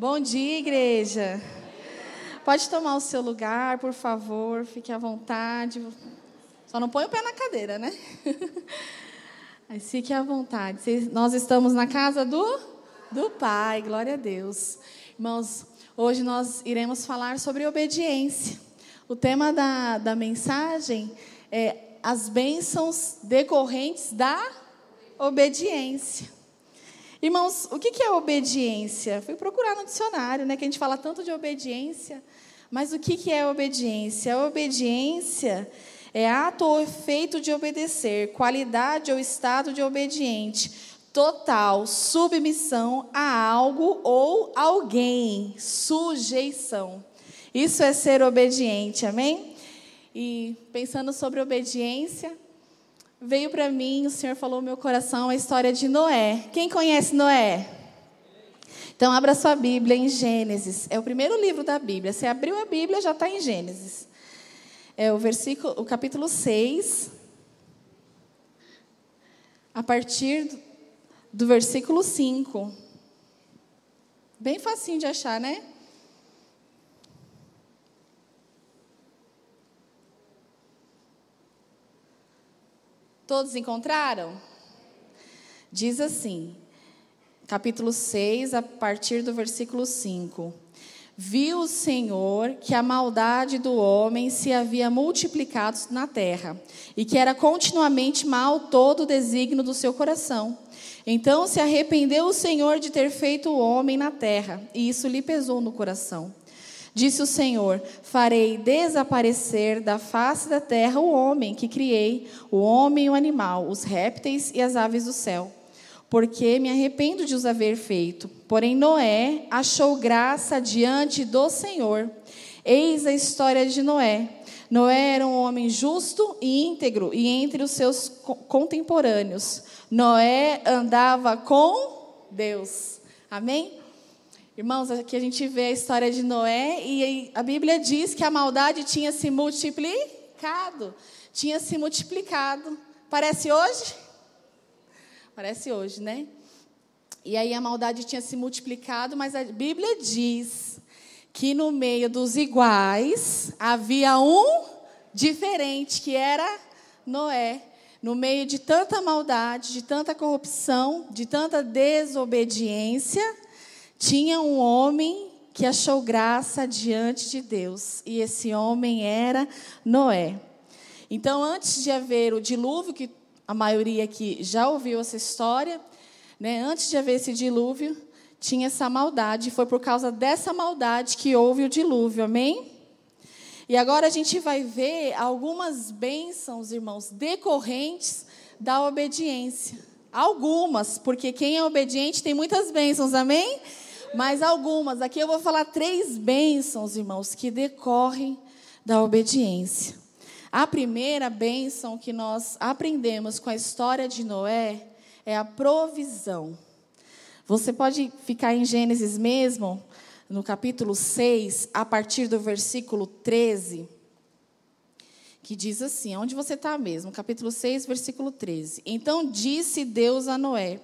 Bom dia, igreja. Pode tomar o seu lugar, por favor, fique à vontade. Só não põe o pé na cadeira, né? Mas fique à vontade. Nós estamos na casa do, do Pai, glória a Deus. Irmãos, hoje nós iremos falar sobre obediência. O tema da, da mensagem é as bênçãos decorrentes da obediência. Irmãos, o que é obediência? Fui procurar no dicionário, né? Que a gente fala tanto de obediência. Mas o que é obediência? A obediência é ato ou efeito de obedecer, qualidade ou estado de obediente, total submissão a algo ou alguém, sujeição. Isso é ser obediente, amém? E pensando sobre obediência, veio para mim, o Senhor falou no meu coração a história de Noé. Quem conhece Noé? Então, abra sua Bíblia em Gênesis. É o primeiro livro da Bíblia. Você abriu a Bíblia, já está em Gênesis. É o versículo, o capítulo 6. A partir do versículo 5. Bem facinho de achar, né? Todos encontraram? Diz assim, capítulo 6, a partir do versículo 5. Viu o Senhor que a maldade do homem se havia multiplicado na terra, e que era continuamente mal todo o desígnio do seu coração. Então se arrependeu o Senhor de ter feito o homem na terra, e isso lhe pesou no coração. Disse o Senhor: Farei desaparecer da face da terra o homem que criei, o homem e o animal, os répteis e as aves do céu. Porque me arrependo de os haver feito. Porém, Noé achou graça diante do Senhor. Eis a história de Noé. Noé era um homem justo e íntegro, e entre os seus contemporâneos, Noé andava com Deus. Amém? Irmãos, aqui a gente vê a história de Noé e a Bíblia diz que a maldade tinha se multiplicado. Tinha se multiplicado. Parece hoje? Parece hoje, né? E aí a maldade tinha se multiplicado, mas a Bíblia diz que no meio dos iguais havia um diferente, que era Noé. No meio de tanta maldade, de tanta corrupção, de tanta desobediência, tinha um homem que achou graça diante de Deus, e esse homem era Noé. Então, antes de haver o dilúvio, que a maioria aqui já ouviu essa história, né? antes de haver esse dilúvio, tinha essa maldade, e foi por causa dessa maldade que houve o dilúvio, amém? E agora a gente vai ver algumas bênçãos, irmãos, decorrentes da obediência. Algumas, porque quem é obediente tem muitas bênçãos, amém? Mas algumas, aqui eu vou falar três bênçãos, irmãos, que decorrem da obediência. A primeira bênção que nós aprendemos com a história de Noé é a provisão. Você pode ficar em Gênesis mesmo, no capítulo 6, a partir do versículo 13, que diz assim: onde você está mesmo? Capítulo 6, versículo 13. Então disse Deus a Noé: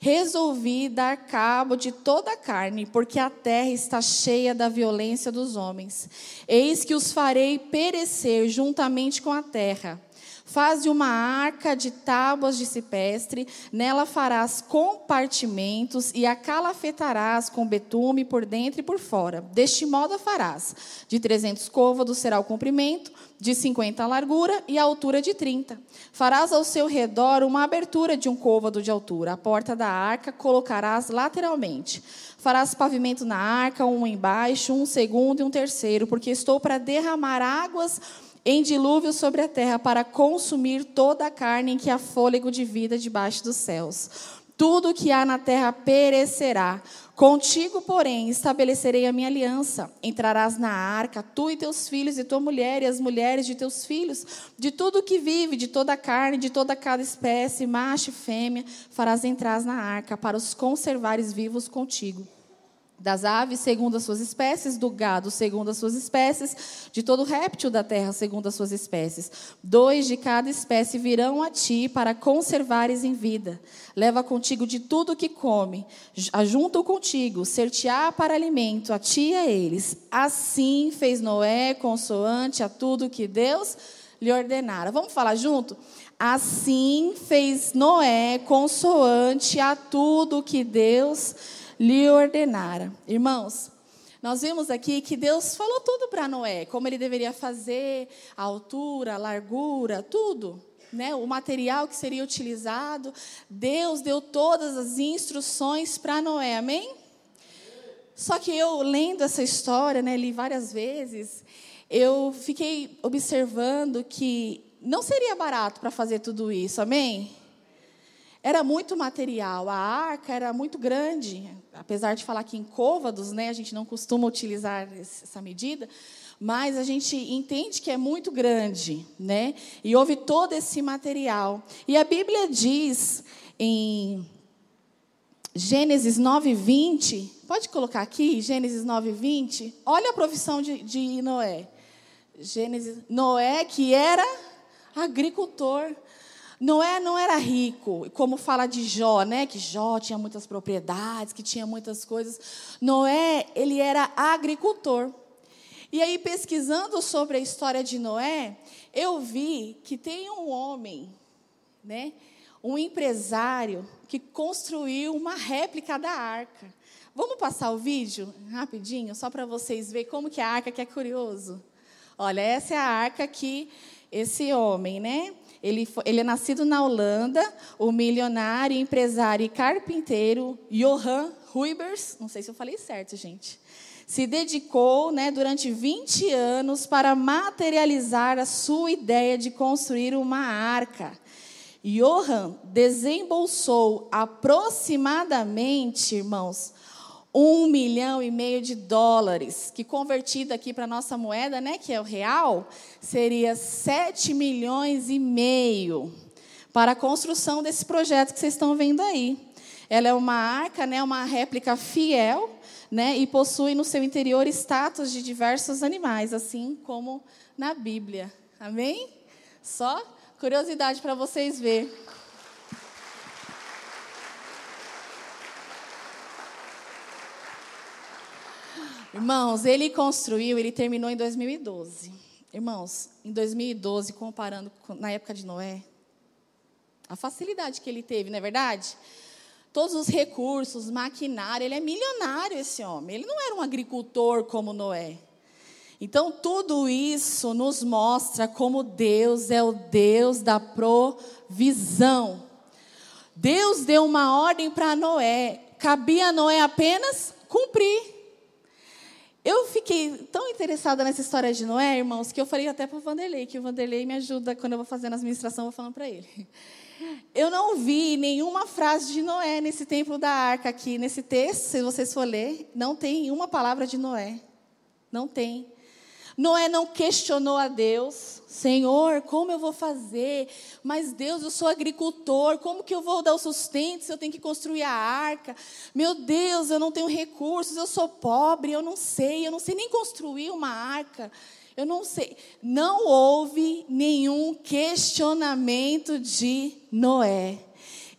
Resolvi dar cabo de toda a carne, porque a terra está cheia da violência dos homens. Eis que os farei perecer juntamente com a terra. Faze uma arca de tábuas de cipestre, nela farás compartimentos e a calafetarás com betume por dentro e por fora. Deste modo a farás. De trezentos côvados será o comprimento, de cinquenta a largura e a altura de trinta. Farás ao seu redor uma abertura de um côvado de altura. A porta da arca colocarás lateralmente. Farás pavimento na arca, um embaixo, um segundo e um terceiro, porque estou para derramar águas em dilúvio sobre a terra para consumir toda a carne em que há fôlego de vida debaixo dos céus. Tudo que há na terra perecerá. Contigo, porém, estabelecerei a minha aliança. Entrarás na arca, tu e teus filhos, e tua mulher, e as mulheres de teus filhos, de tudo que vive, de toda a carne, de toda cada espécie, macho e fêmea, farás entrar na arca, para os conservares vivos contigo. Das aves segundo as suas espécies, do gado segundo as suas espécies, de todo réptil da terra segundo as suas espécies. Dois de cada espécie virão a ti para conservares em vida. Leva contigo de tudo que come, ajunta contigo, ser-te-á para alimento, a ti e a eles. Assim fez Noé, consoante a tudo que Deus lhe ordenara. Vamos falar junto? Assim fez Noé, consoante a tudo que Deus lhe ordenara. Irmãos, nós vimos aqui que Deus falou tudo para Noé, como ele deveria fazer, a altura, a largura, tudo. Né, o material que seria utilizado, Deus deu todas as instruções para Noé, amém? Só que eu, lendo essa história, né, li várias vezes, eu fiquei observando que não seria barato para fazer tudo isso, amém? Era muito material, a arca era muito grande, apesar de falar que em côvados, né, a gente não costuma utilizar essa medida, mas a gente entende que é muito grande, né? E houve todo esse material. E a Bíblia diz em Gênesis 9:20, pode colocar aqui, Gênesis 9:20. Olha a profissão de, de Noé. Gênesis, Noé que era agricultor. Noé não era rico, como fala de Jó, né? Que Jó tinha muitas propriedades, que tinha muitas coisas. Noé, ele era agricultor. E aí, pesquisando sobre a história de Noé, eu vi que tem um homem, né? Um empresário que construiu uma réplica da arca. Vamos passar o vídeo rapidinho, só para vocês verem como que é a arca, que é curioso. Olha, essa é a arca que esse homem, né? Ele, foi, ele é nascido na Holanda, o milionário, empresário e carpinteiro Johan Ruibers, não sei se eu falei certo, gente, se dedicou né, durante 20 anos para materializar a sua ideia de construir uma arca. Johan desembolsou aproximadamente, irmãos, um milhão e meio de dólares, que convertido aqui para a nossa moeda, né, que é o real, seria sete milhões e meio para a construção desse projeto que vocês estão vendo aí. Ela é uma arca, né, uma réplica fiel, né, e possui no seu interior estátuas de diversos animais, assim como na Bíblia. Amém? Só curiosidade para vocês verem. Irmãos, ele construiu, ele terminou em 2012. Irmãos, em 2012, comparando com, na época de Noé, a facilidade que ele teve, não é verdade? Todos os recursos, maquinário, ele é milionário esse homem. Ele não era um agricultor como Noé. Então, tudo isso nos mostra como Deus é o Deus da provisão. Deus deu uma ordem para Noé, cabia a Noé apenas cumprir. Eu fiquei tão interessada nessa história de Noé, irmãos, que eu falei até para o Vanderlei, que o Vanderlei me ajuda quando eu vou fazendo a administração, eu vou falando para ele. Eu não vi nenhuma frase de Noé nesse templo da arca aqui, nesse texto, se vocês for ler, não tem uma palavra de Noé. Não tem. Noé não questionou a Deus. Senhor, como eu vou fazer? Mas Deus, eu sou agricultor, como que eu vou dar o sustento se eu tenho que construir a arca? Meu Deus, eu não tenho recursos, eu sou pobre, eu não sei, eu não sei nem construir uma arca. Eu não sei. Não houve nenhum questionamento de Noé.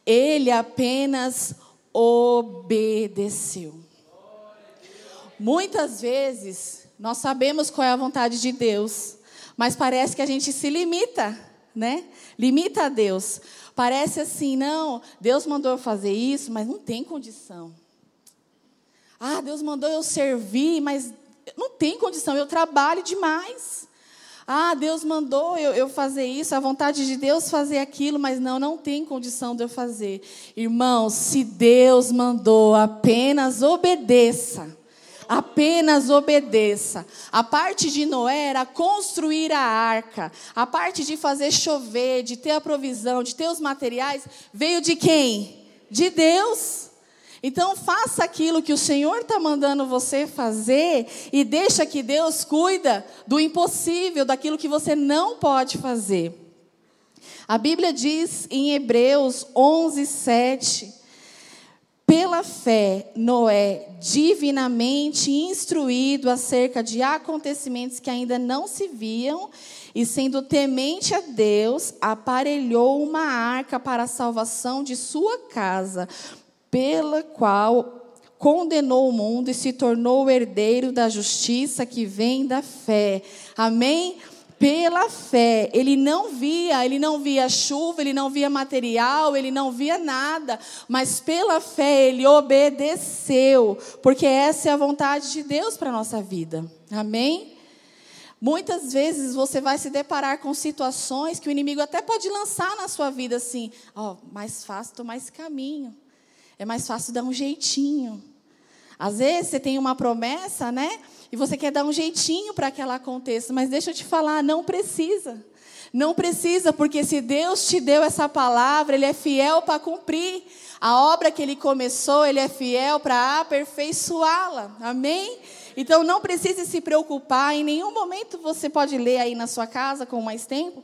Ele apenas obedeceu. Muitas vezes nós sabemos qual é a vontade de Deus, mas parece que a gente se limita, né? Limita a Deus. Parece assim, não, Deus mandou eu fazer isso, mas não tem condição. Ah, Deus mandou eu servir, mas não tem condição, eu trabalho demais. Ah, Deus mandou eu, eu, fazer isso, a vontade de Deus fazer aquilo, mas não, não tem condição de eu fazer. Irmãos, se Deus mandou, apenas obedeça apenas obedeça. A parte de Noé era construir a arca. A parte de fazer chover, de ter a provisão, de ter os materiais, veio de quem? De Deus. Então faça aquilo que o Senhor está mandando você fazer e deixa que Deus cuida do impossível, daquilo que você não pode fazer. A Bíblia diz em Hebreus 11, 7 Pela fé, Noé, divinamente instruído acerca de acontecimentos que ainda não se viam, e sendo temente a Deus, aparelhou uma arca para a salvação de sua casa, pela qual condenou o mundo e se tornou herdeiro da justiça que vem da fé. Amém? Pela fé. Ele não via, ele não via chuva, ele não via material, ele não via nada, mas pela fé ele obedeceu, porque essa é a vontade de Deus para a nossa vida. Amém? Muitas vezes você vai se deparar com situações que o inimigo até pode lançar na sua vida assim: ó, oh, mais fácil tomar esse caminho, é mais fácil dar um jeitinho. Às vezes você tem uma promessa, né? E você quer dar um jeitinho para que ela aconteça, mas deixa eu te falar, não precisa. Não precisa, porque se Deus te deu essa palavra, Ele é fiel para cumprir. A obra que Ele começou, Ele é fiel para aperfeiçoá-la. Amém? Então não precise se preocupar. Em nenhum momento você pode ler aí na sua casa com mais tempo.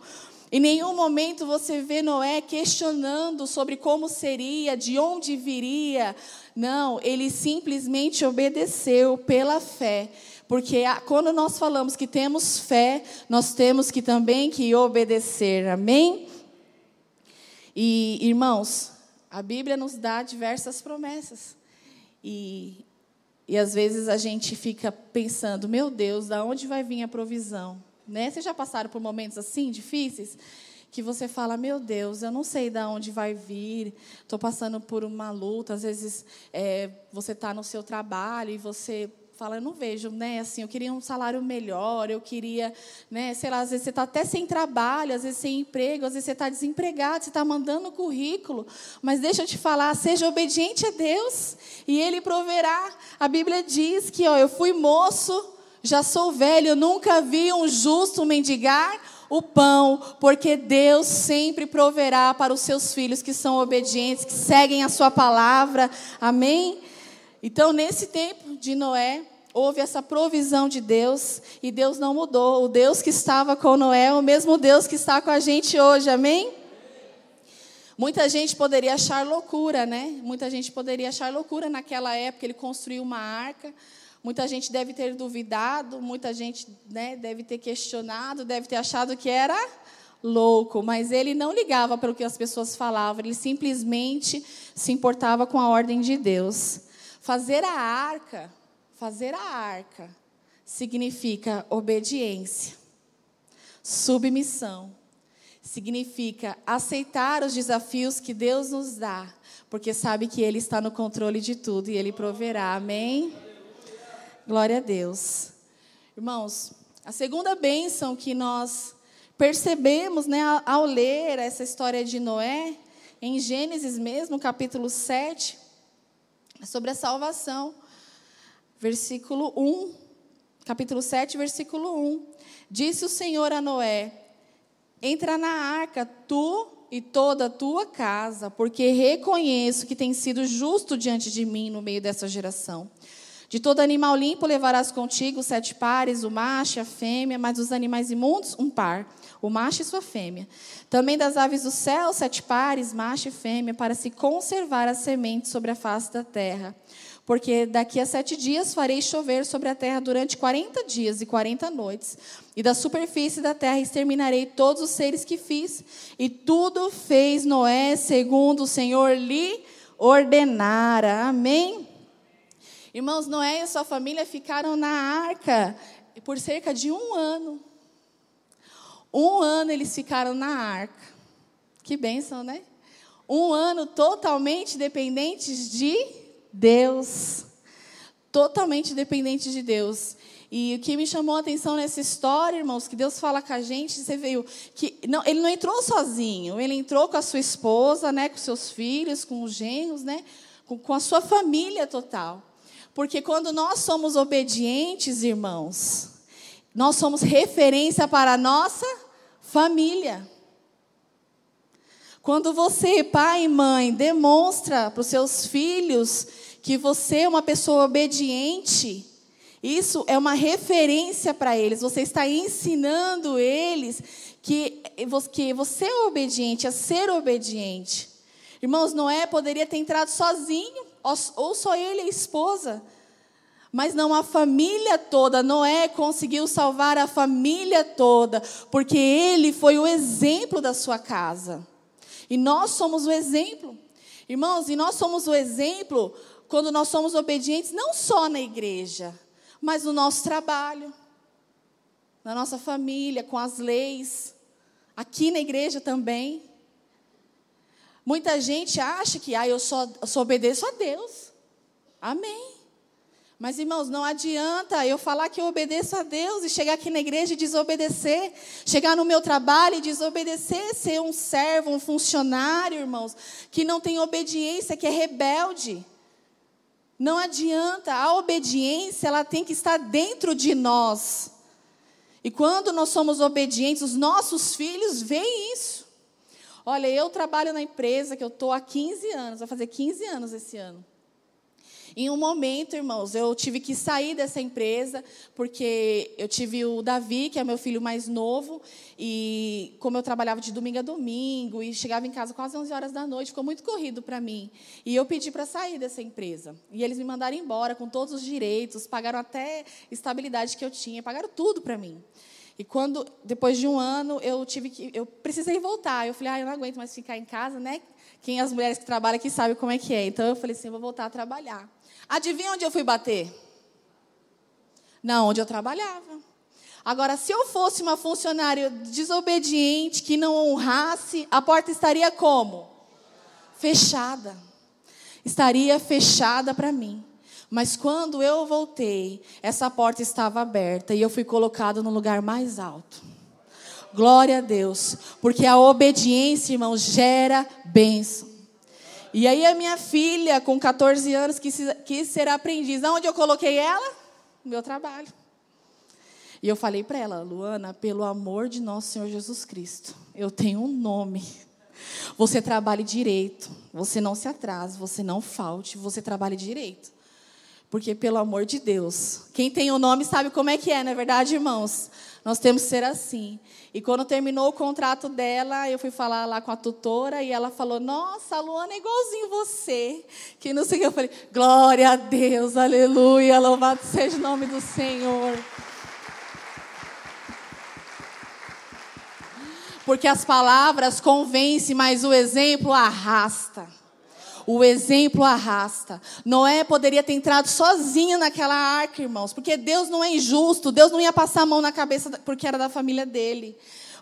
Em nenhum momento você vê Noé questionando sobre como seria, de onde viria. Não, ele simplesmente obedeceu pela fé. Porque quando nós falamos que temos fé, nós temos que também que obedecer. Amém? E irmãos, a Bíblia nos dá diversas promessas. E, e às vezes a gente fica pensando, meu Deus, da onde vai vir a provisão? Né? Vocês já passaram por momentos assim difíceis? Que você fala, meu Deus, eu não sei de onde vai vir, estou passando por uma luta. Às vezes é, você está no seu trabalho e você fala, eu não vejo, né? Assim, eu queria um salário melhor, eu queria, né? Sei lá, às vezes você está até sem trabalho, às vezes sem emprego, às vezes você está desempregado, você está mandando currículo. Mas deixa eu te falar, seja obediente a Deus e Ele proverá. A Bíblia diz que, ó, eu fui moço, já sou velho, eu nunca vi um justo mendigar o pão, porque Deus sempre proverá para os seus filhos que são obedientes, que seguem a sua palavra. Amém? Então, nesse tempo de Noé, houve essa provisão de Deus e Deus não mudou. O Deus que estava com Noé é o mesmo Deus que está com a gente hoje, amém? Muita gente poderia achar loucura, né? Muita gente poderia achar loucura naquela época ele construiu uma arca. Muita gente deve ter duvidado, muita gente né, deve ter questionado, deve ter achado que era louco, mas ele não ligava para o que as pessoas falavam, ele simplesmente se importava com a ordem de Deus. Fazer a arca, fazer a arca, significa obediência, submissão, significa aceitar os desafios que Deus nos dá, porque sabe que Ele está no controle de tudo e Ele proverá. Amém? Glória a Deus. Irmãos, a segunda bênção que nós percebemos né, ao ler essa história de Noé, em Gênesis mesmo, capítulo 7, sobre a salvação. Versículo 1, capítulo 7, versículo 1. Disse o Senhor a Noé: Entra na arca, tu e toda a tua casa, porque reconheço que tem sido justo diante de mim no meio dessa geração. De todo animal limpo levarás contigo sete pares, o macho e a fêmea, mas dos animais imundos, um par, o macho e sua fêmea. Também das aves do céu, sete pares, macho e fêmea, para se conservar a semente sobre a face da terra. Porque daqui a sete dias farei chover sobre a terra durante quarenta dias e quarenta noites, e da superfície da terra exterminarei todos os seres que fiz, e tudo fez Noé segundo o Senhor lhe ordenara. Amém? Irmãos, Noé e sua família ficaram na arca por cerca de um ano. Um ano eles ficaram na arca. Que bênção, né? Um ano totalmente dependentes de Deus. Totalmente dependentes de Deus. E o que me chamou a atenção nessa história, irmãos, que Deus fala com a gente, você viu que não, ele não entrou sozinho, ele entrou com a sua esposa, né, com seus filhos, com os genros, né, com, com a sua família total. Porque quando nós somos obedientes, irmãos, nós somos referência para a nossa família. Quando você, pai e mãe, demonstra para os seus filhos que você é uma pessoa obediente, isso é uma referência para eles. Você está ensinando eles que, que você é obediente, a ser obediente. Irmãos, Noé poderia ter entrado sozinho ou só ele e a esposa. Mas não a família toda. Noé conseguiu salvar a família toda, porque ele foi o exemplo da sua casa. E nós somos o exemplo. Irmãos, e nós somos o exemplo quando nós somos obedientes, não só na igreja, mas no nosso trabalho, na nossa família, com as leis, aqui na igreja também. Muita gente acha que ah, eu, só, só obedeço a Deus. Amém. Mas, irmãos, não adianta eu falar que eu obedeço a Deus e chegar aqui na igreja e desobedecer. Chegar no meu trabalho e desobedecer, ser um servo, um funcionário, irmãos, que não tem obediência, que é rebelde. Não adianta, a obediência, ela tem que estar dentro de nós. E quando nós somos obedientes, os nossos filhos veem isso. Olha, eu trabalho na empresa que eu estou há 15 anos, vai fazer 15 anos esse ano. Em um momento, irmãos, eu tive que sair dessa empresa, porque eu tive o Davi, que é meu filho mais novo, e como eu trabalhava de domingo a domingo, e chegava em casa quase 11 horas da noite, ficou muito corrido para mim. E eu pedi para sair dessa empresa. E eles me mandaram embora com todos os direitos, pagaram até estabilidade que eu tinha, pagaram tudo para mim. E quando, depois de um ano, eu tive que, eu precisei voltar. Eu falei, ah, eu não aguento mais ficar em casa, né? Quem as mulheres que trabalham aqui sabem como é que é. Então eu falei assim, eu vou voltar a trabalhar. Adivinha onde eu fui bater? Não, onde eu trabalhava. Agora, se eu fosse uma funcionária desobediente, que não honrasse, a porta estaria como? Fechada. Estaria fechada para mim. Mas quando eu voltei, essa porta estava aberta e eu fui colocado no lugar mais alto. Glória a Deus, porque a obediência, irmãos, gera bênção. E aí a minha filha, com 14 anos, quis, quis ser aprendiz. Onde eu coloquei ela? No meu trabalho. E eu falei para ela, Luana, pelo amor de nosso Senhor Jesus Cristo, eu tenho um nome. Você trabalhe direito, você não se atrase, você não falte, você trabalhe direito. Porque, pelo amor de Deus, quem tem o nome sabe como é que é, não é verdade, irmãos? Nós temos que ser assim. E quando terminou o contrato dela, eu fui falar lá com a tutora e ela falou: Nossa, a Luana é igualzinho você. Que não sei o que. Eu falei: Glória a Deus, aleluia, louvado seja o nome do Senhor. Porque as palavras convencem, mas o exemplo arrasta. O exemplo arrasta. Noé poderia ter entrado sozinho naquela arca, irmãos, porque Deus não é injusto, Deus não ia passar a mão na cabeça porque era da família dele.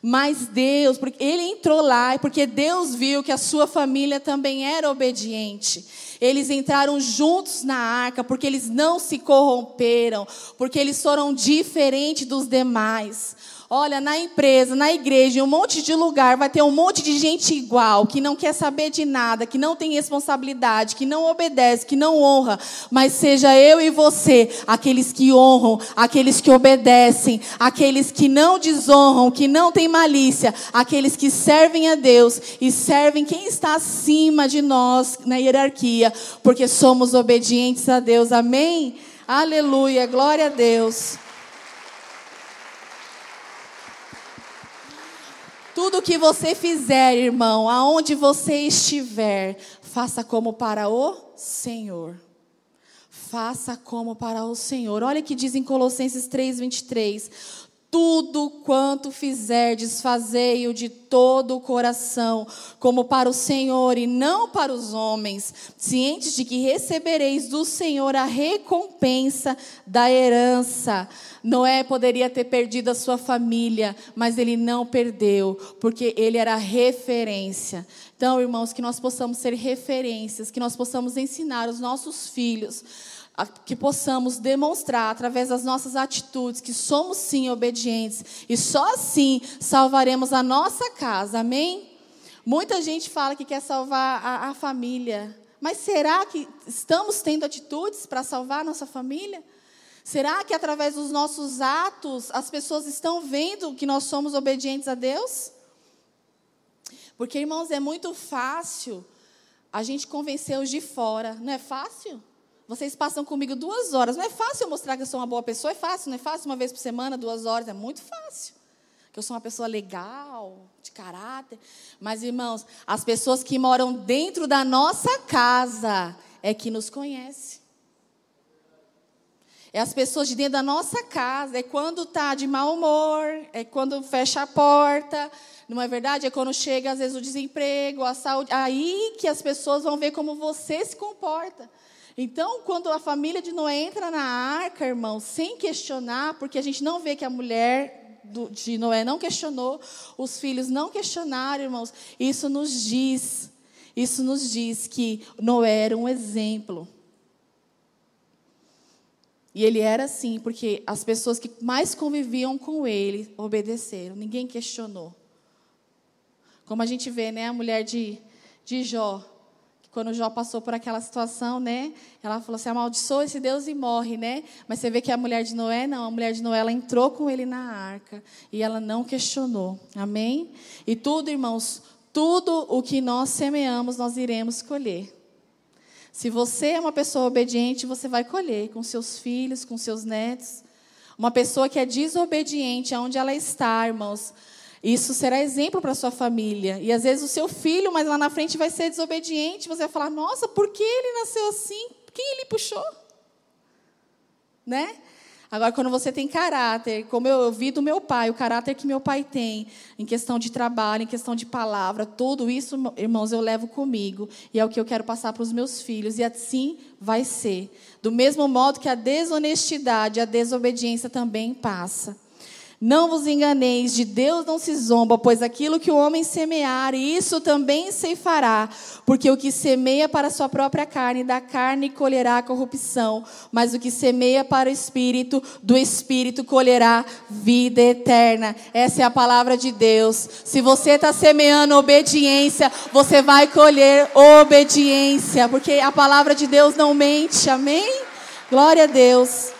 Mas Deus, porque ele entrou lá, porque Deus viu que a sua família também era obediente. Eles entraram juntos na arca, porque eles não se corromperam, porque eles foram diferentes dos demais. Olha, na empresa, na igreja, em um monte de lugar, vai ter um monte de gente igual, que não quer saber de nada, que não tem responsabilidade, que não obedece, que não honra. Mas seja eu e você, aqueles que honram, aqueles que obedecem, aqueles que não desonram, que não têm malícia, aqueles que servem a Deus e servem quem está acima de nós na hierarquia, porque somos obedientes a Deus. Amém? Aleluia, glória a Deus. Tudo que você fizer, irmão, aonde você estiver, faça como para o Senhor. Faça como para o Senhor. Olha que diz em Colossenses 3, 23 tudo quanto fizerdes, fazei-o de todo o coração, como para o Senhor e não para os homens, cientes de que recebereis do Senhor a recompensa da herança. Noé poderia ter perdido a sua família, mas ele não perdeu, porque ele era referência. Então, irmãos, que nós possamos ser referências, que nós possamos ensinar os nossos filhos que possamos demonstrar através das nossas atitudes que somos sim obedientes e só assim salvaremos a nossa casa, amém? Muita gente fala que quer salvar a, a família, mas será que estamos tendo atitudes para salvar a nossa família? Será que através dos nossos atos as pessoas estão vendo que nós somos obedientes a Deus? Porque, irmãos, é muito fácil a gente convencer os de fora, não é fácil? Vocês passam comigo duas horas. Não é fácil mostrar que eu sou uma boa pessoa, é fácil, não é fácil uma vez por semana, duas horas, é muito fácil. Que eu sou uma pessoa legal, de caráter. Mas, irmãos, as pessoas que moram dentro da nossa casa, é que nos conhece. É as pessoas de dentro da nossa casa, é quando está de mau humor, é quando fecha a porta, não é verdade? É quando chega, às vezes, o desemprego, a saúde. Aí que as pessoas vão ver como você se comporta. Então, quando a família de Noé entra na arca, irmão, sem questionar, porque a gente não vê que a mulher de Noé não questionou, os filhos não questionaram, irmãos, isso nos diz, isso nos diz que Noé era um exemplo. E ele era assim, porque as pessoas que mais conviviam com ele obedeceram, ninguém questionou. Como a gente vê, né, a mulher de, de Jó, quando Jó passou por aquela situação, né, ela falou assim: amaldiçoa esse Deus e morre, né? Mas você vê que a mulher de Noé, não, a mulher de Noé, ela entrou com ele na arca e ela não questionou, amém? E tudo, irmãos, tudo o que nós semeamos, nós iremos colher. Se você é uma pessoa obediente, você vai colher com seus filhos, com seus netos. Uma pessoa que é desobediente, aonde ela está, irmãos, isso será exemplo para sua família. E às vezes o seu filho, mas lá na frente vai ser desobediente, você vai falar: "Nossa, por que ele nasceu assim? Quem ele puxou?" Né? Agora, quando você tem caráter, como eu vi do meu pai, o caráter que meu pai tem, em questão de trabalho, em questão de palavra, tudo isso, irmãos, eu levo comigo. E é o que eu quero passar para os meus filhos. E assim vai ser. Do mesmo modo que a desonestidade, a desobediência também passa. Não vos enganeis, de Deus não se zomba, pois aquilo que o homem semear, isso também se fará. Porque o que semeia para a sua própria carne, da carne colherá corrupção, mas o que semeia para o espírito, do espírito colherá vida eterna. Essa é a palavra de Deus. Se você está semeando obediência, você vai colher obediência, porque a palavra de Deus não mente, amém? Glória a Deus.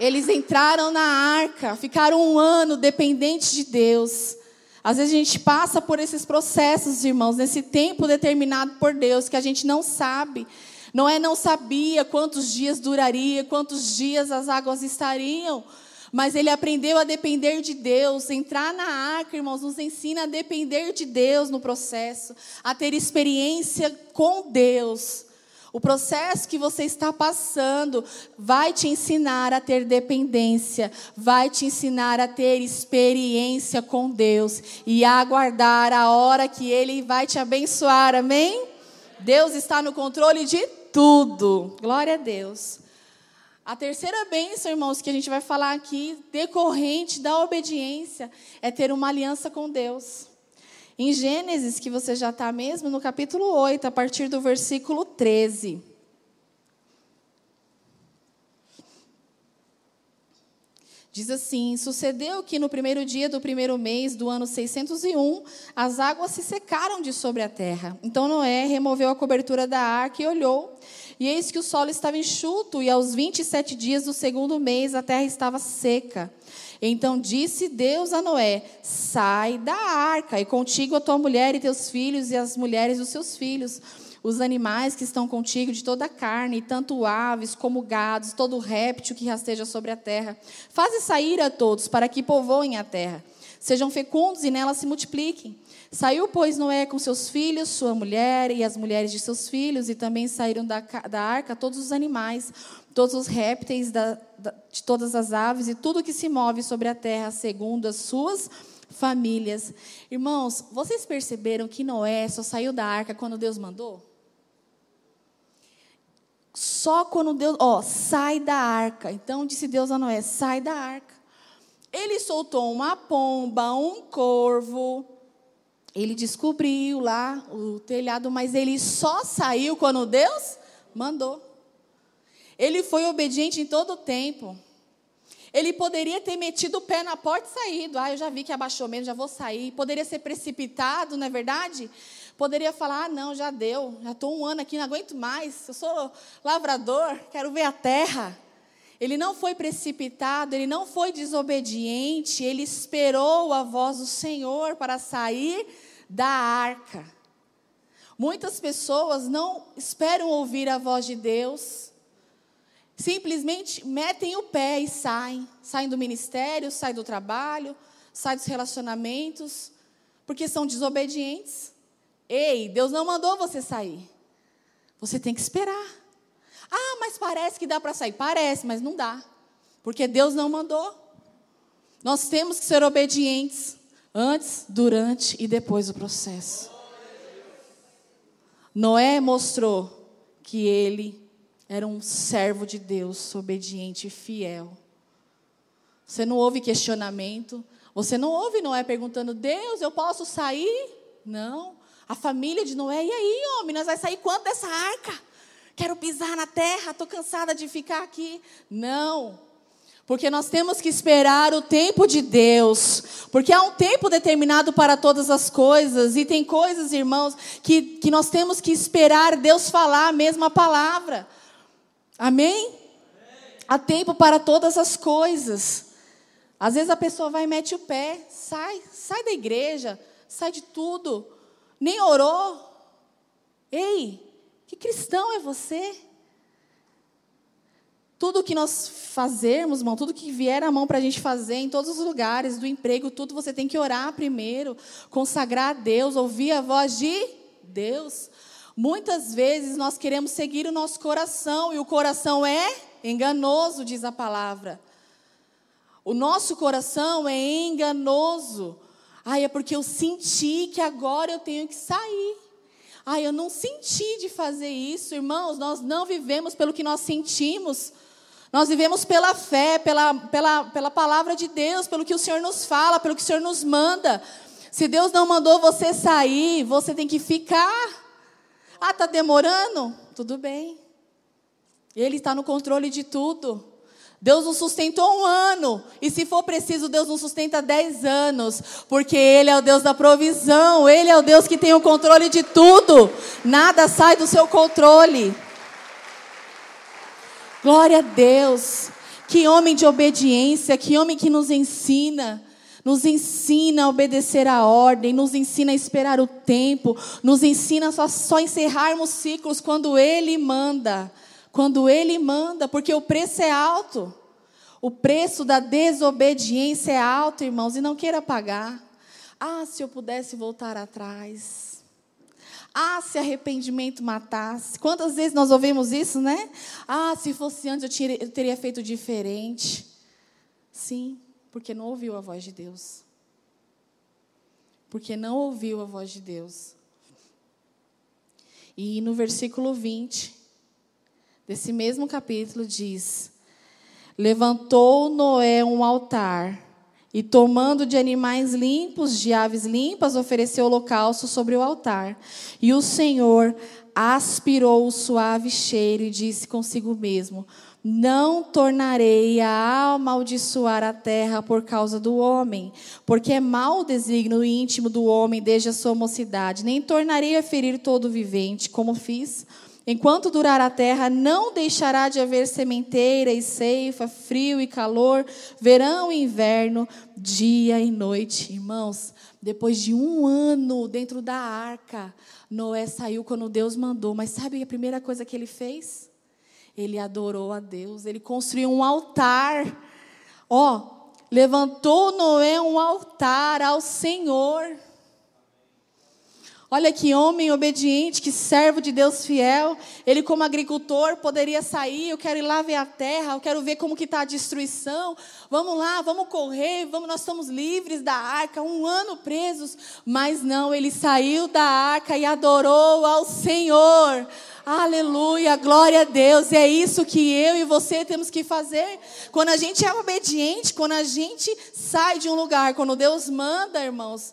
Eles entraram na arca, ficaram um ano dependentes de Deus. Às vezes a gente passa por esses processos, irmãos, nesse tempo determinado por Deus, que a gente não sabe. Não é não sabia quantos dias duraria, quantos dias as águas estariam, mas ele aprendeu a depender de Deus. Entrar na arca, irmãos, nos ensina a depender de Deus no processo, a ter experiência com Deus. O processo que você está passando vai te ensinar a ter dependência, vai te ensinar a ter experiência com Deus e a aguardar a hora que Ele vai te abençoar, amém? Deus está no controle de tudo, glória a Deus. A terceira bênção, irmãos, que a gente vai falar aqui, decorrente da obediência, é ter uma aliança com Deus. Em Gênesis, que você já está mesmo, no capítulo 8, a partir do versículo 13. Diz assim: Sucedeu que no primeiro dia do primeiro mês do ano 601, as águas se secaram de sobre a terra. Então Noé removeu a cobertura da arca e olhou. E eis que o solo estava enxuto, e aos 27 dias do segundo mês a terra estava seca. Então disse Deus a Noé: Sai da arca, e contigo a tua mulher e teus filhos, e as mulheres dos seus filhos, os animais que estão contigo de toda a carne, tanto aves como gados, todo réptil que rasteja sobre a terra. Faze sair a todos, para que povoem a terra. Sejam fecundos e nela se multipliquem. Saiu, pois, Noé com seus filhos, sua mulher e as mulheres de seus filhos, e também saíram da, da arca todos os animais, todos os répteis da, da, de todas as aves e tudo que se move sobre a terra, segundo as suas famílias. Irmãos, vocês perceberam que Noé só saiu da arca quando Deus mandou? Só quando Deus, ó, sai da arca. Então disse Deus a Noé: sai da arca. Ele soltou uma pomba, um corvo, ele descobriu lá o telhado, mas ele só saiu quando Deus mandou. Ele foi obediente em todo o tempo. Ele poderia ter metido o pé na porta e saído. Ah, eu já vi que abaixou mesmo, já vou sair. Poderia ser precipitado, não é verdade? Poderia falar: ah, não, já deu, já estou um ano aqui, não aguento mais. Eu sou lavrador, quero ver a terra. Ele não foi precipitado, ele não foi desobediente, ele esperou a voz do Senhor para sair da arca. Muitas pessoas não esperam ouvir a voz de Deus, simplesmente metem o pé e saem. Saem do ministério, saem do trabalho, saem dos relacionamentos, porque são desobedientes. Ei, Deus não mandou você sair. Você tem que esperar. Ah, mas parece que dá para sair. Parece, mas não dá. Porque Deus não mandou. Nós temos que ser obedientes antes, durante e depois do processo. Noé mostrou que ele era um servo de Deus, obediente e fiel. Você não houve questionamento, você não ouve Noé perguntando: Deus, eu posso sair? Não. A família de Noé, e aí, homem, nós vamos sair quanto dessa arca? Quero pisar na terra, estou cansada de ficar aqui. Não. Porque nós temos que esperar o tempo de Deus. Porque há um tempo determinado para todas as coisas. E tem coisas, irmãos, que, que nós temos que esperar Deus falar a mesma palavra. Amém? Há tempo para todas as coisas. Às vezes a pessoa vai e mete o pé, sai, sai da igreja, sai de tudo, nem orou. Ei, que cristão é você? Tudo que nós fazermos, irmão, tudo que vier à mão para a gente fazer, em todos os lugares, do emprego, tudo, você tem que orar primeiro, consagrar a Deus, ouvir a voz de Deus. Muitas vezes nós queremos seguir o nosso coração, e o coração é enganoso, diz a palavra. O nosso coração é enganoso. Ai, é porque eu senti que agora eu tenho que sair. Ai, eu não senti de fazer isso, irmãos. Nós não vivemos pelo que nós sentimos. Nós vivemos pela fé, pela, pela, pela palavra de Deus, pelo que o Senhor nos fala, pelo que o Senhor nos manda. Se Deus não mandou você sair, você tem que ficar. Ah, está demorando? Tudo bem. Ele está no controle de tudo. Deus nos sustentou um ano. E se for preciso, Deus nos sustenta dez anos. Porque Ele é o Deus da provisão. Ele é o Deus que tem o controle de tudo. Nada sai do seu controle. Glória a Deus. Que homem de obediência. Que homem que nos ensina. Nos ensina a obedecer a ordem, nos ensina a esperar o tempo, nos ensina só, só encerrarmos ciclos quando Ele manda. Quando Ele manda, porque o preço é alto. O preço da desobediência é alto, irmãos, e não queira pagar. Ah, se eu pudesse voltar atrás. Ah, se arrependimento matasse. Quantas vezes nós ouvimos isso, né? Ah, se fosse antes eu teria feito diferente. Sim, porque não ouviu a voz de Deus. Porque não ouviu a voz de Deus. E no versículo 20, desse mesmo capítulo diz: Levantou Noé um altar e, tomando de animais limpos, de aves limpas, ofereceu holocausto sobre o altar. E o Senhor aspirou o suave cheiro e disse consigo mesmo: Não tornarei a amaldiçoar a terra por causa do homem, porque é mau o desígnio íntimo do homem desde a sua mocidade, nem tornarei a ferir todo vivente, como fiz Enquanto durar a terra, não deixará de haver sementeira e ceifa, frio e calor, verão e inverno, dia e noite. Irmãos, depois de um ano dentro da arca, Noé saiu quando Deus mandou. Mas sabe a primeira coisa que ele fez? Ele adorou a Deus, ele construiu um altar. Ó, levantou Noé um altar ao Senhor. Olha que homem obediente, que servo de Deus fiel. Ele, como agricultor, poderia sair. Eu quero ir lá ver a terra. Eu quero ver como que está a destruição. Vamos lá, vamos correr. Vamos, nós estamos livres da arca. Um ano presos, mas não. Ele saiu da arca e adorou ao Senhor. Aleluia, glória a Deus. É isso que eu e você temos que fazer. Quando a gente é obediente, quando a gente sai de um lugar, quando Deus manda, irmãos,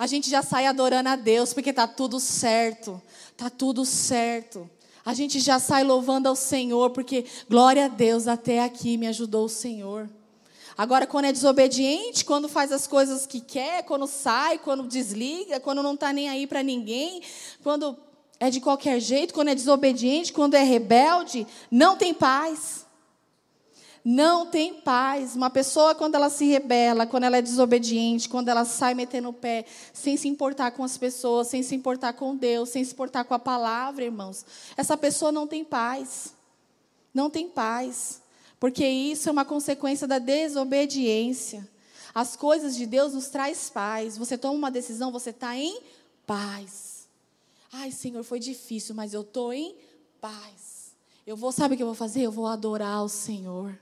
a gente já sai adorando a Deus, porque está tudo certo. Está tudo certo. A gente já sai louvando ao Senhor, porque glória a Deus, até aqui me ajudou o Senhor. Agora, quando é desobediente, quando faz as coisas que quer, quando sai, quando desliga, quando não está nem aí para ninguém, quando é de qualquer jeito, quando é desobediente, quando é rebelde, não tem paz não tem paz. Uma pessoa, quando ela se rebela, quando ela é desobediente, quando ela sai metendo o pé, sem se importar com as pessoas, sem se importar com Deus, sem se importar com a palavra, irmãos, essa pessoa não tem paz. Não tem paz. Porque isso é uma consequência da desobediência. As coisas de Deus nos traz paz. Você toma uma decisão, você está em paz. Ai, Senhor, foi difícil, mas eu estou em paz. Eu vou, sabe o que eu vou fazer? Eu vou adorar o Senhor.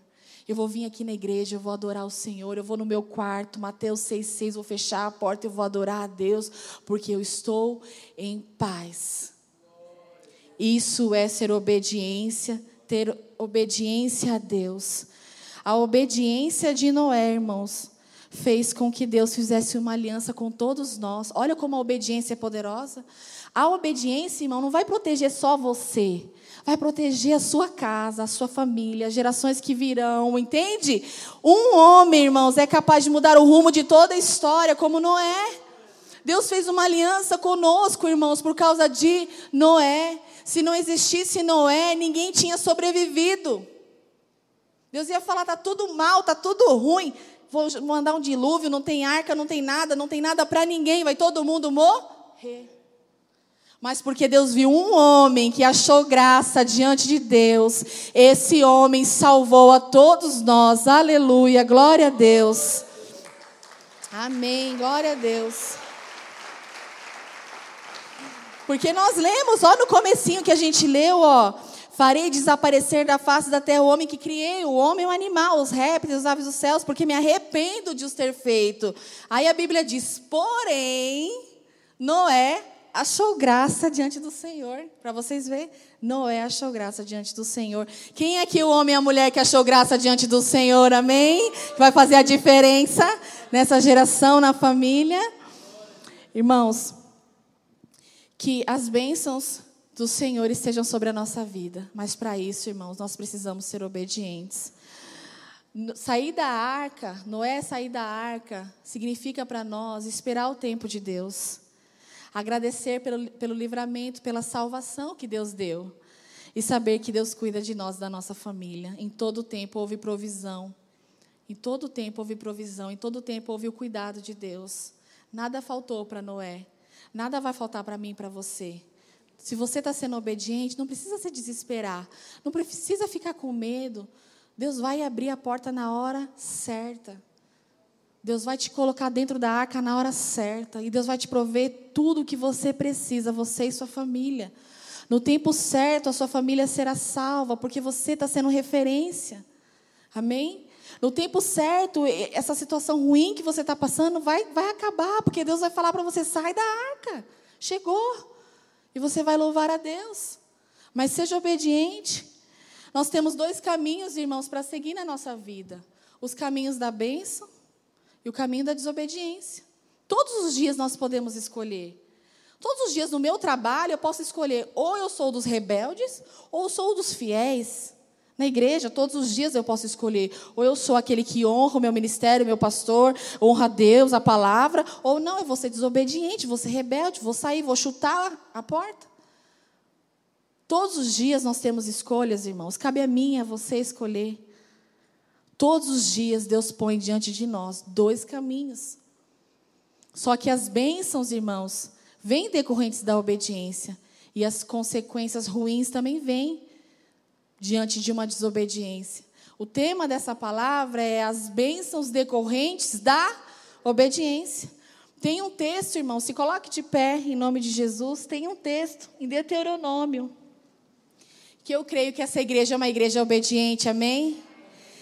Eu vou vir aqui na igreja, eu vou adorar o Senhor. Eu vou no meu quarto, Mateus 6,6, vou fechar a porta, eu vou adorar a Deus, porque eu estou em paz. Isso é ser obediência, ter obediência a Deus. A obediência de Noé, irmãos, fez com que Deus fizesse uma aliança com todos nós. Olha como a obediência é poderosa. A obediência, irmão, não vai proteger só você vai proteger a sua casa, a sua família, gerações que virão, entende? Um homem, irmãos, é capaz de mudar o rumo de toda a história, como Noé. Deus fez uma aliança conosco, irmãos, por causa de Noé. Se não existisse Noé, ninguém tinha sobrevivido. Deus ia falar: tá tudo mal, tá tudo ruim. Vou mandar um dilúvio, não tem arca, não tem nada, não tem nada para ninguém, vai todo mundo morrer. Mas porque Deus viu um homem que achou graça diante de Deus, esse homem salvou a todos nós. Aleluia, glória a Deus. Amém, glória a Deus. Porque nós lemos, ó, no comecinho que a gente leu, ó, farei desaparecer da face da terra o homem que criei, o homem o animal, os répteis, os aves dos céus, porque me arrependo de os ter feito. Aí a Bíblia diz: porém, Noé achou graça diante do Senhor. Para vocês verem, Noé achou graça diante do Senhor. Quem é que o homem e a mulher que achou graça diante do Senhor? Amém? Que vai fazer a diferença nessa geração, na família. Irmãos, que as bênçãos do Senhor estejam sobre a nossa vida. Mas para isso, irmãos, nós precisamos ser obedientes. Sair da arca, Noé sair da arca, significa para nós esperar o tempo de Deus. Agradecer pelo, pelo livramento, pela salvação que Deus deu. E saber que Deus cuida de nós, da nossa família. Em todo tempo houve provisão. Em todo tempo houve provisão. Em todo tempo houve o cuidado de Deus. Nada faltou para Noé. Nada vai faltar para mim e para você. Se você está sendo obediente, não precisa se desesperar. Não precisa ficar com medo. Deus vai abrir a porta na hora certa. Deus vai te colocar dentro da arca na hora certa. E Deus vai te prover tudo o que você precisa, você e sua família. No tempo certo, a sua família será salva, porque você está sendo referência. Amém? No tempo certo, essa situação ruim que você está passando vai, vai acabar, porque Deus vai falar para você: sai da arca. Chegou. E você vai louvar a Deus. Mas seja obediente. Nós temos dois caminhos, irmãos, para seguir na nossa vida: os caminhos da bênção e o caminho da desobediência. Todos os dias nós podemos escolher. Todos os dias no meu trabalho eu posso escolher ou eu sou dos rebeldes ou sou dos fiéis. Na igreja, todos os dias eu posso escolher. Ou eu sou aquele que honra o meu ministério, meu pastor, honra a Deus, a palavra, ou não, eu vou ser desobediente, vou ser rebelde, vou sair, vou chutar a porta. Todos os dias nós temos escolhas, irmãos. Cabe a mim, a você escolher. Todos os dias Deus põe diante de nós dois caminhos. Só que as bênçãos, irmãos, vêm decorrentes da obediência. E as consequências ruins também vêm diante de uma desobediência. O tema dessa palavra é as bênçãos decorrentes da obediência. Tem um texto, irmão, se coloque de pé em nome de Jesus. Tem um texto em Deuteronômio. Que eu creio que essa igreja é uma igreja obediente, amém?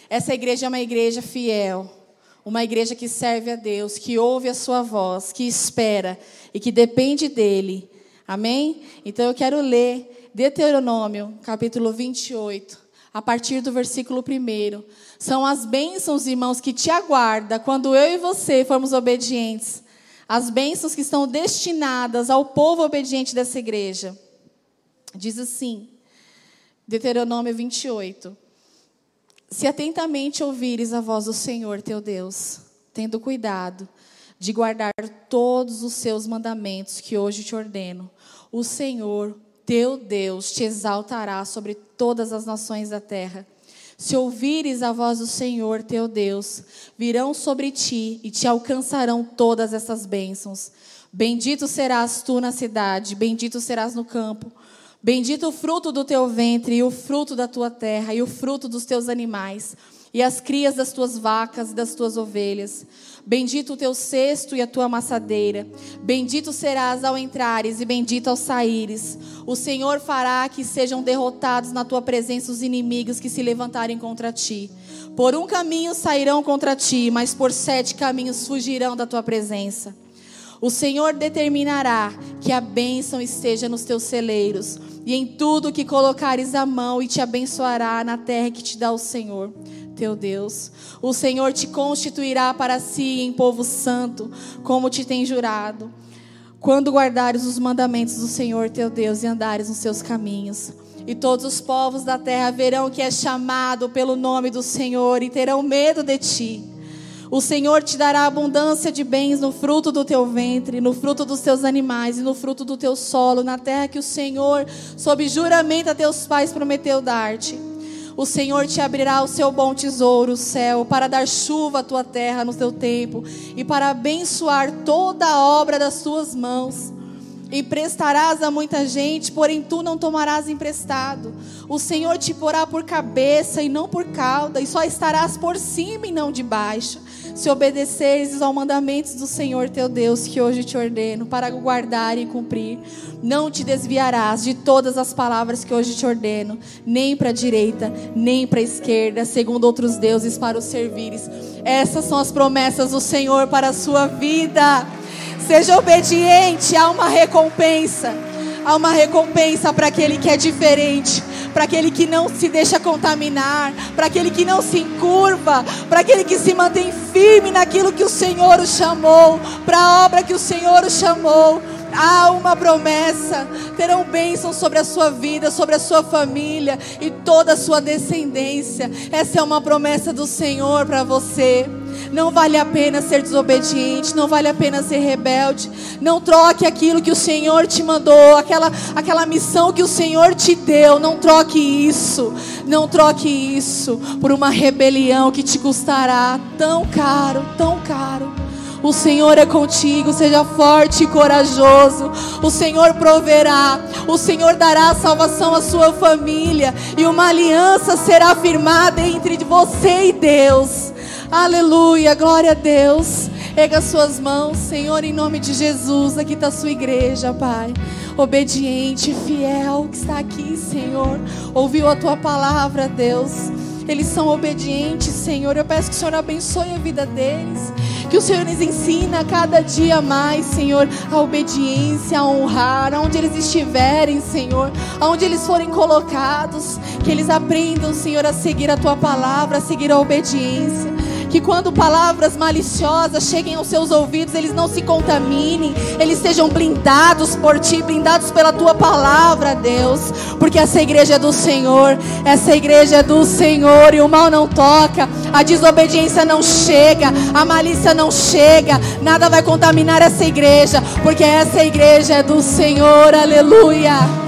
Essa igreja é uma igreja fiel, uma igreja que serve a Deus, que ouve a sua voz, que espera e que depende dele. Amém? Então eu quero ler Deuteronômio, capítulo 28, a partir do versículo 1. São as bênçãos, irmãos, que te aguarda quando eu e você formos obedientes. As bênçãos que estão destinadas ao povo obediente dessa igreja. Diz assim, Deuteronômio 28. Se atentamente ouvires a voz do Senhor teu Deus, tendo cuidado de guardar todos os seus mandamentos que hoje te ordeno, o Senhor teu Deus te exaltará sobre todas as nações da terra. Se ouvires a voz do Senhor teu Deus, virão sobre ti e te alcançarão todas essas bênçãos. Bendito serás tu na cidade, bendito serás no campo. Bendito o fruto do teu ventre, e o fruto da tua terra, e o fruto dos teus animais, e as crias das tuas vacas e das tuas ovelhas. Bendito o teu cesto e a tua amassadeira. Bendito serás ao entrares e bendito ao saíres. O Senhor fará que sejam derrotados na tua presença os inimigos que se levantarem contra ti. Por um caminho sairão contra ti, mas por sete caminhos fugirão da tua presença. O Senhor determinará que a bênção esteja nos teus celeiros e em tudo que colocares a mão e te abençoará na terra que te dá o Senhor teu Deus. O Senhor te constituirá para si em povo santo, como te tem jurado, quando guardares os mandamentos do Senhor teu Deus e andares nos seus caminhos. E todos os povos da terra verão que é chamado pelo nome do Senhor e terão medo de ti. O Senhor te dará abundância de bens no fruto do teu ventre, no fruto dos teus animais e no fruto do teu solo, na terra que o Senhor, sob juramento a teus pais, prometeu dar-te. O Senhor te abrirá o seu bom tesouro, o céu, para dar chuva à tua terra no teu tempo e para abençoar toda a obra das tuas mãos. Emprestarás a muita gente, porém tu não tomarás emprestado. O Senhor te porá por cabeça e não por cauda, e só estarás por cima e não debaixo. Se obedeceres aos mandamentos do Senhor teu Deus, que hoje te ordeno, para guardar e cumprir, não te desviarás de todas as palavras que hoje te ordeno, nem para a direita, nem para a esquerda, segundo outros deuses para os servires. Essas são as promessas do Senhor para a sua vida. Seja obediente, há uma recompensa. Há uma recompensa para aquele que é diferente, para aquele que não se deixa contaminar, para aquele que não se encurva, para aquele que se mantém firme naquilo que o Senhor o chamou, para a obra que o Senhor o chamou. Há uma promessa, terão bênçãos sobre a sua vida, sobre a sua família e toda a sua descendência. Essa é uma promessa do Senhor para você. Não vale a pena ser desobediente, não vale a pena ser rebelde. Não troque aquilo que o Senhor te mandou, aquela, aquela missão que o Senhor te deu. Não troque isso, não troque isso por uma rebelião que te custará tão caro, tão caro. O Senhor é contigo, seja forte e corajoso. O Senhor proverá, o Senhor dará salvação à sua família, e uma aliança será firmada entre você e Deus. Aleluia, glória a Deus. Erga suas mãos, Senhor, em nome de Jesus. Aqui está a sua igreja, Pai. Obediente, fiel, que está aqui, Senhor. Ouviu a tua palavra, Deus. Eles são obedientes, Senhor. Eu peço que o Senhor abençoe a vida deles. Que o Senhor lhes ensina cada dia mais, Senhor, a obediência, a honrar, aonde eles estiverem, Senhor, aonde eles forem colocados. Que eles aprendam, Senhor, a seguir a tua palavra, a seguir a obediência que quando palavras maliciosas cheguem aos seus ouvidos, eles não se contaminem, eles sejam blindados por ti, blindados pela tua palavra, Deus, porque essa igreja é do Senhor, essa igreja é do Senhor e o mal não toca, a desobediência não chega, a malícia não chega, nada vai contaminar essa igreja, porque essa igreja é do Senhor, aleluia.